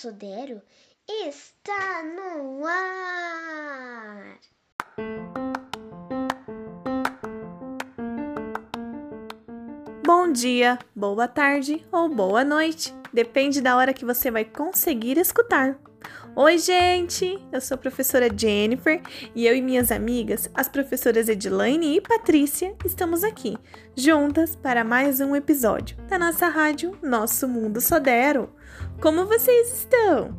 Sodero está no ar. Bom dia, boa tarde ou boa noite. Depende da hora que você vai conseguir escutar. Oi, gente! Eu sou a professora Jennifer e eu e minhas amigas, as professoras Edilane e Patrícia, estamos aqui, juntas para mais um episódio da nossa rádio Nosso Mundo Sodero. Como vocês estão?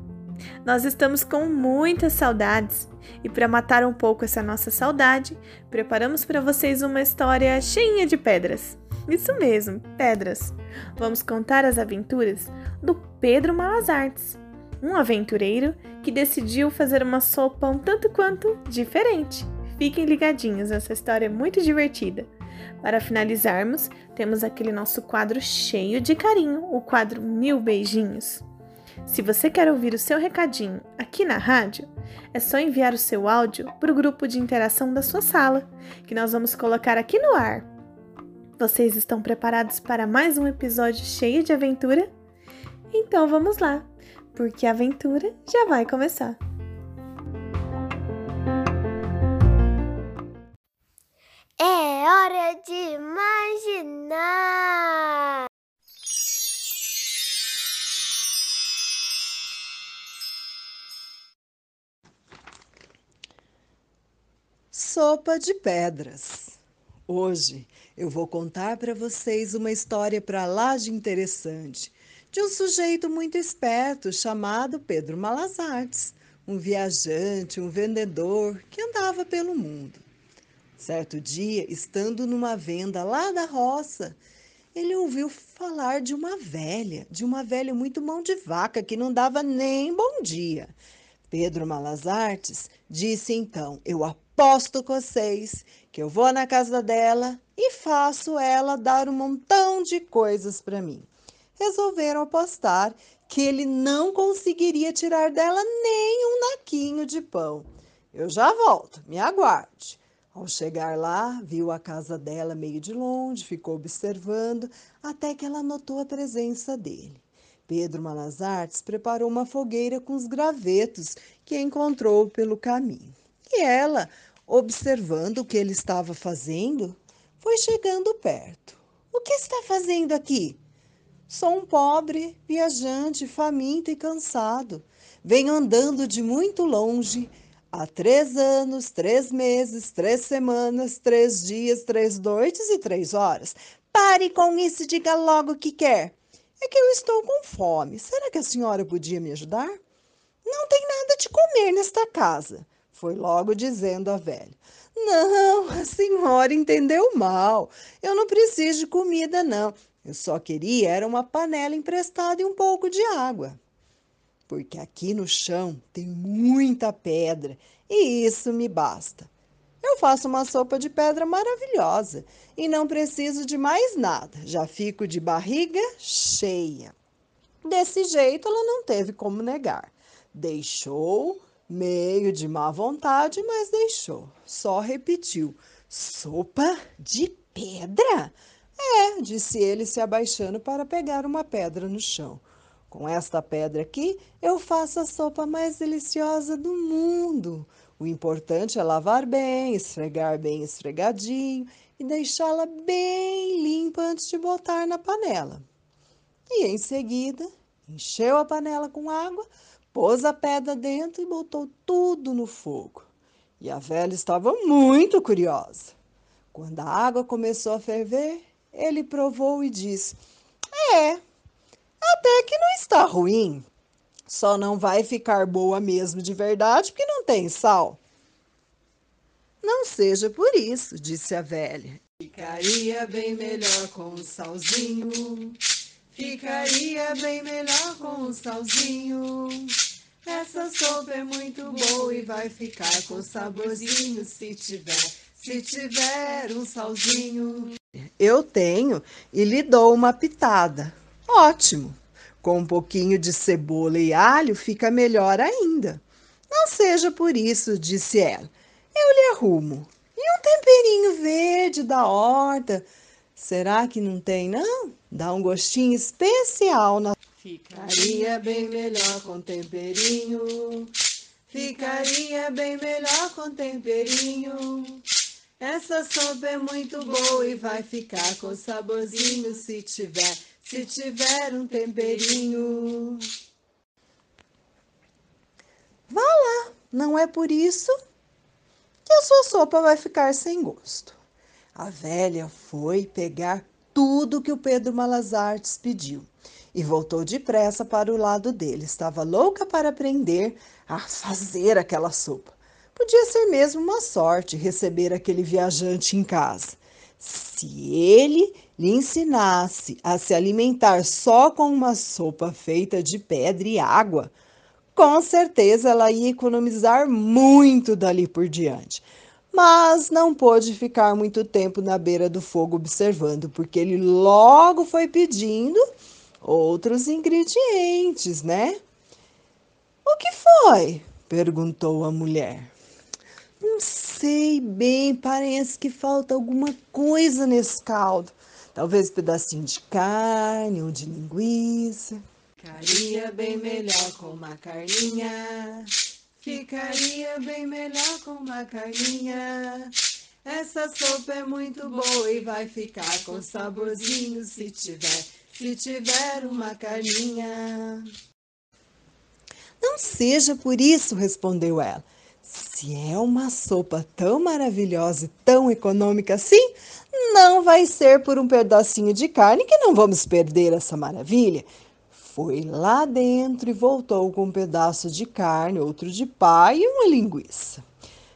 Nós estamos com muitas saudades e para matar um pouco essa nossa saudade, preparamos para vocês uma história cheia de pedras. Isso mesmo, pedras. Vamos contar as aventuras do Pedro Malas Artes, um aventureiro que decidiu fazer uma sopa um tanto quanto diferente. Fiquem ligadinhos, essa história é muito divertida. Para finalizarmos, temos aquele nosso quadro cheio de carinho, o quadro Mil Beijinhos. Se você quer ouvir o seu recadinho aqui na rádio, é só enviar o seu áudio para o grupo de interação da sua sala, que nós vamos colocar aqui no ar. Vocês estão preparados para mais um episódio cheio de aventura? Então vamos lá, porque a aventura já vai começar. Sopa de Pedras. Hoje eu vou contar para vocês uma história para lá de interessante de um sujeito muito esperto chamado Pedro Malas Artes, um viajante, um vendedor que andava pelo mundo. Certo dia, estando numa venda lá da roça, ele ouviu falar de uma velha, de uma velha muito mão de vaca que não dava nem bom dia. Pedro Malas Artes disse então: Eu aposto com vocês que eu vou na casa dela e faço ela dar um montão de coisas para mim. Resolveram apostar que ele não conseguiria tirar dela nem um naquinho de pão. Eu já volto, me aguarde. Ao chegar lá, viu a casa dela meio de longe, ficou observando até que ela notou a presença dele. Pedro Malas Artes preparou uma fogueira com os gravetos que encontrou pelo caminho. E ela, observando o que ele estava fazendo, foi chegando perto. O que está fazendo aqui? Sou um pobre viajante, faminto e cansado. Venho andando de muito longe há três anos, três meses, três semanas, três dias, três noites e três horas. Pare com isso e diga logo o que quer. É que eu estou com fome. Será que a senhora podia me ajudar? Não tem nada de comer nesta casa, foi logo dizendo a velha. Não, a senhora entendeu mal. Eu não preciso de comida, não. Eu só queria era uma panela emprestada e um pouco de água. Porque aqui no chão tem muita pedra e isso me basta. Eu faço uma sopa de pedra maravilhosa e não preciso de mais nada. Já fico de barriga cheia. Desse jeito, ela não teve como negar. Deixou, meio de má vontade, mas deixou. Só repetiu: Sopa de pedra? É, disse ele, se abaixando para pegar uma pedra no chão. Com esta pedra aqui, eu faço a sopa mais deliciosa do mundo. O importante é lavar bem, esfregar bem esfregadinho e deixá-la bem limpa antes de botar na panela. E em seguida, encheu a panela com água, pôs a pedra dentro e botou tudo no fogo. E a velha estava muito curiosa. Quando a água começou a ferver, ele provou e disse: É, até que não está ruim. Só não vai ficar boa mesmo de verdade porque não tem sal. Não seja por isso, disse a velha. Ficaria bem melhor com um salzinho. Ficaria bem melhor com um salzinho. Essa sopa é muito boa e vai ficar com saborzinho se tiver, se tiver um salzinho. Eu tenho e lhe dou uma pitada. Ótimo! Com um pouquinho de cebola e alho fica melhor ainda. Não seja por isso, disse ela. Eu lhe arrumo. E um temperinho verde da horta. Será que não tem, não? Dá um gostinho especial na. Ficaria bem melhor com temperinho. Ficaria bem melhor com temperinho. Essa sopa é muito boa e vai ficar com saborzinho se tiver, se tiver um temperinho. Vá lá, não é por isso que a sua sopa vai ficar sem gosto. A velha foi pegar tudo que o Pedro Malazartes pediu e voltou depressa para o lado dele. Estava louca para aprender a fazer aquela sopa. Podia ser mesmo uma sorte receber aquele viajante em casa. Se ele lhe ensinasse a se alimentar só com uma sopa feita de pedra e água, com certeza ela ia economizar muito dali por diante. Mas não pôde ficar muito tempo na beira do fogo observando, porque ele logo foi pedindo outros ingredientes, né? O que foi? perguntou a mulher. Sei bem, parece que falta alguma coisa nesse caldo. Talvez um pedacinho de carne ou de linguiça. Ficaria bem melhor com uma carninha. Ficaria bem melhor com uma carninha. Essa sopa é muito boa e vai ficar com saborzinho se tiver, se tiver uma carninha. Não seja por isso, respondeu ela. Se é uma sopa tão maravilhosa e tão econômica assim, não vai ser por um pedacinho de carne que não vamos perder essa maravilha. Foi lá dentro e voltou com um pedaço de carne, outro de pai e uma linguiça.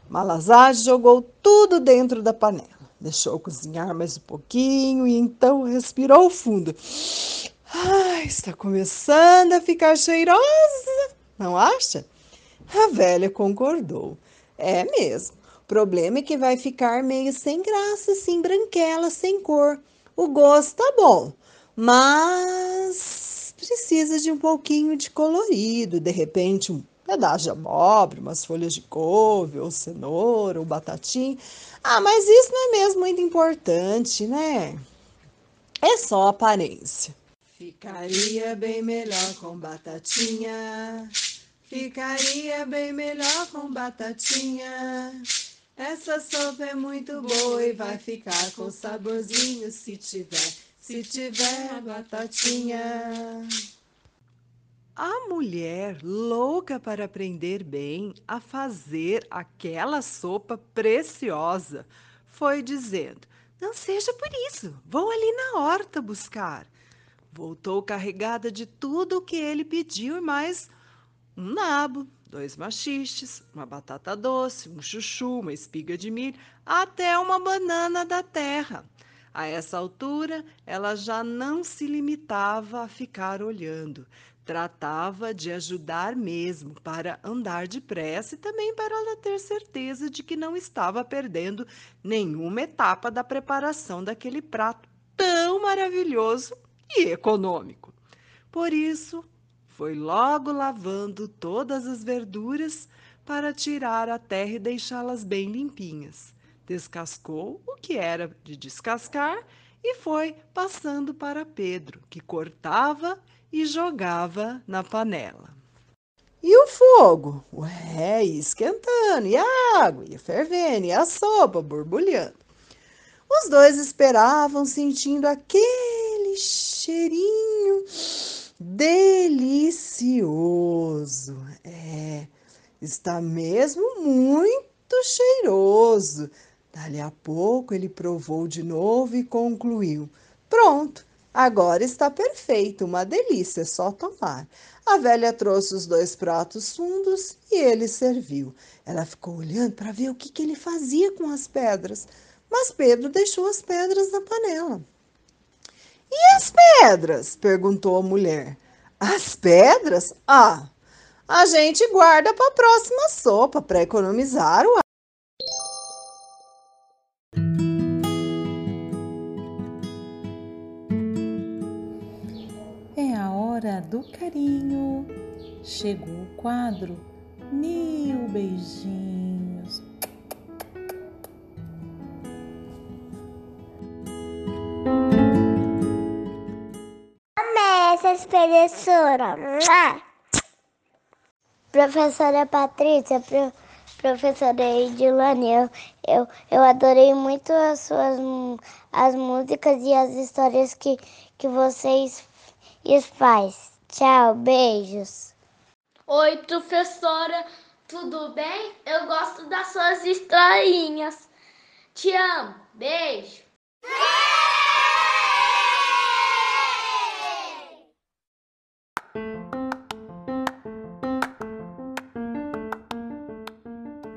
Malazade jogou tudo dentro da panela, deixou cozinhar mais um pouquinho e então respirou fundo. Ah, está começando a ficar cheirosa, não acha? A velha concordou. É mesmo. O problema é que vai ficar meio sem graça, assim, branquela, sem cor. O gosto tá bom, mas precisa de um pouquinho de colorido, de repente um pedaço de abóbora, umas folhas de couve, ou cenoura, ou batatinha. Ah, mas isso não é mesmo muito importante, né? É só aparência. Ficaria bem melhor com batatinha. Ficaria bem melhor com batatinha. Essa sopa é muito boa e vai ficar com saborzinho se tiver se tiver batatinha. A mulher, louca para aprender bem a fazer aquela sopa preciosa, foi dizendo: Não seja por isso, vou ali na horta buscar. Voltou carregada de tudo o que ele pediu e mais um nabo, dois machixes, uma batata doce, um chuchu, uma espiga de milho, até uma banana da terra. A essa altura, ela já não se limitava a ficar olhando, tratava de ajudar mesmo para andar depressa e também para ela ter certeza de que não estava perdendo nenhuma etapa da preparação daquele prato tão maravilhoso e econômico. Por isso, foi logo lavando todas as verduras para tirar a terra e deixá-las bem limpinhas descascou o que era de descascar e foi passando para Pedro, que cortava e jogava na panela. E o fogo? Ué, ia esquentando, e a água ia fervendo, e a sopa borbulhando. Os dois esperavam, sentindo aquele cheirinho delicioso. É, está mesmo muito cheiroso. Dali a pouco ele provou de novo e concluiu: Pronto, agora está perfeito, uma delícia, é só tomar. A velha trouxe os dois pratos fundos e ele serviu. Ela ficou olhando para ver o que, que ele fazia com as pedras, mas Pedro deixou as pedras na panela. As pedras? perguntou a mulher. As pedras? Ah, a gente guarda para a próxima sopa para economizar o É a hora do carinho. Chegou o quadro Mil Beijinhos. Professora. Professora Patrícia, pro, professora Edilane, eu, eu, eu adorei muito as suas as músicas e as histórias que, que vocês faz. Tchau, beijos. Oi, professora, tudo bem? Eu gosto das suas historinhas. Te amo. Beijo.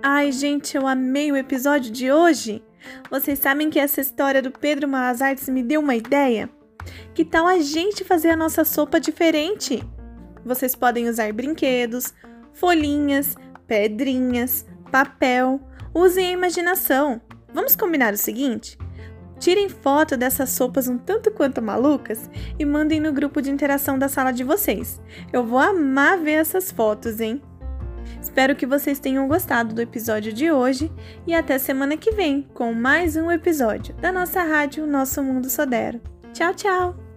Ai, gente, eu amei o episódio de hoje. Vocês sabem que essa história do Pedro Malas Artes me deu uma ideia? Que tal a gente fazer a nossa sopa diferente? Vocês podem usar brinquedos, folhinhas, pedrinhas, papel. Usem a imaginação. Vamos combinar o seguinte? Tirem foto dessas sopas um tanto quanto malucas e mandem no grupo de interação da sala de vocês. Eu vou amar ver essas fotos, hein? Espero que vocês tenham gostado do episódio de hoje e até semana que vem com mais um episódio da nossa rádio Nosso Mundo Sodero. Tchau, tchau!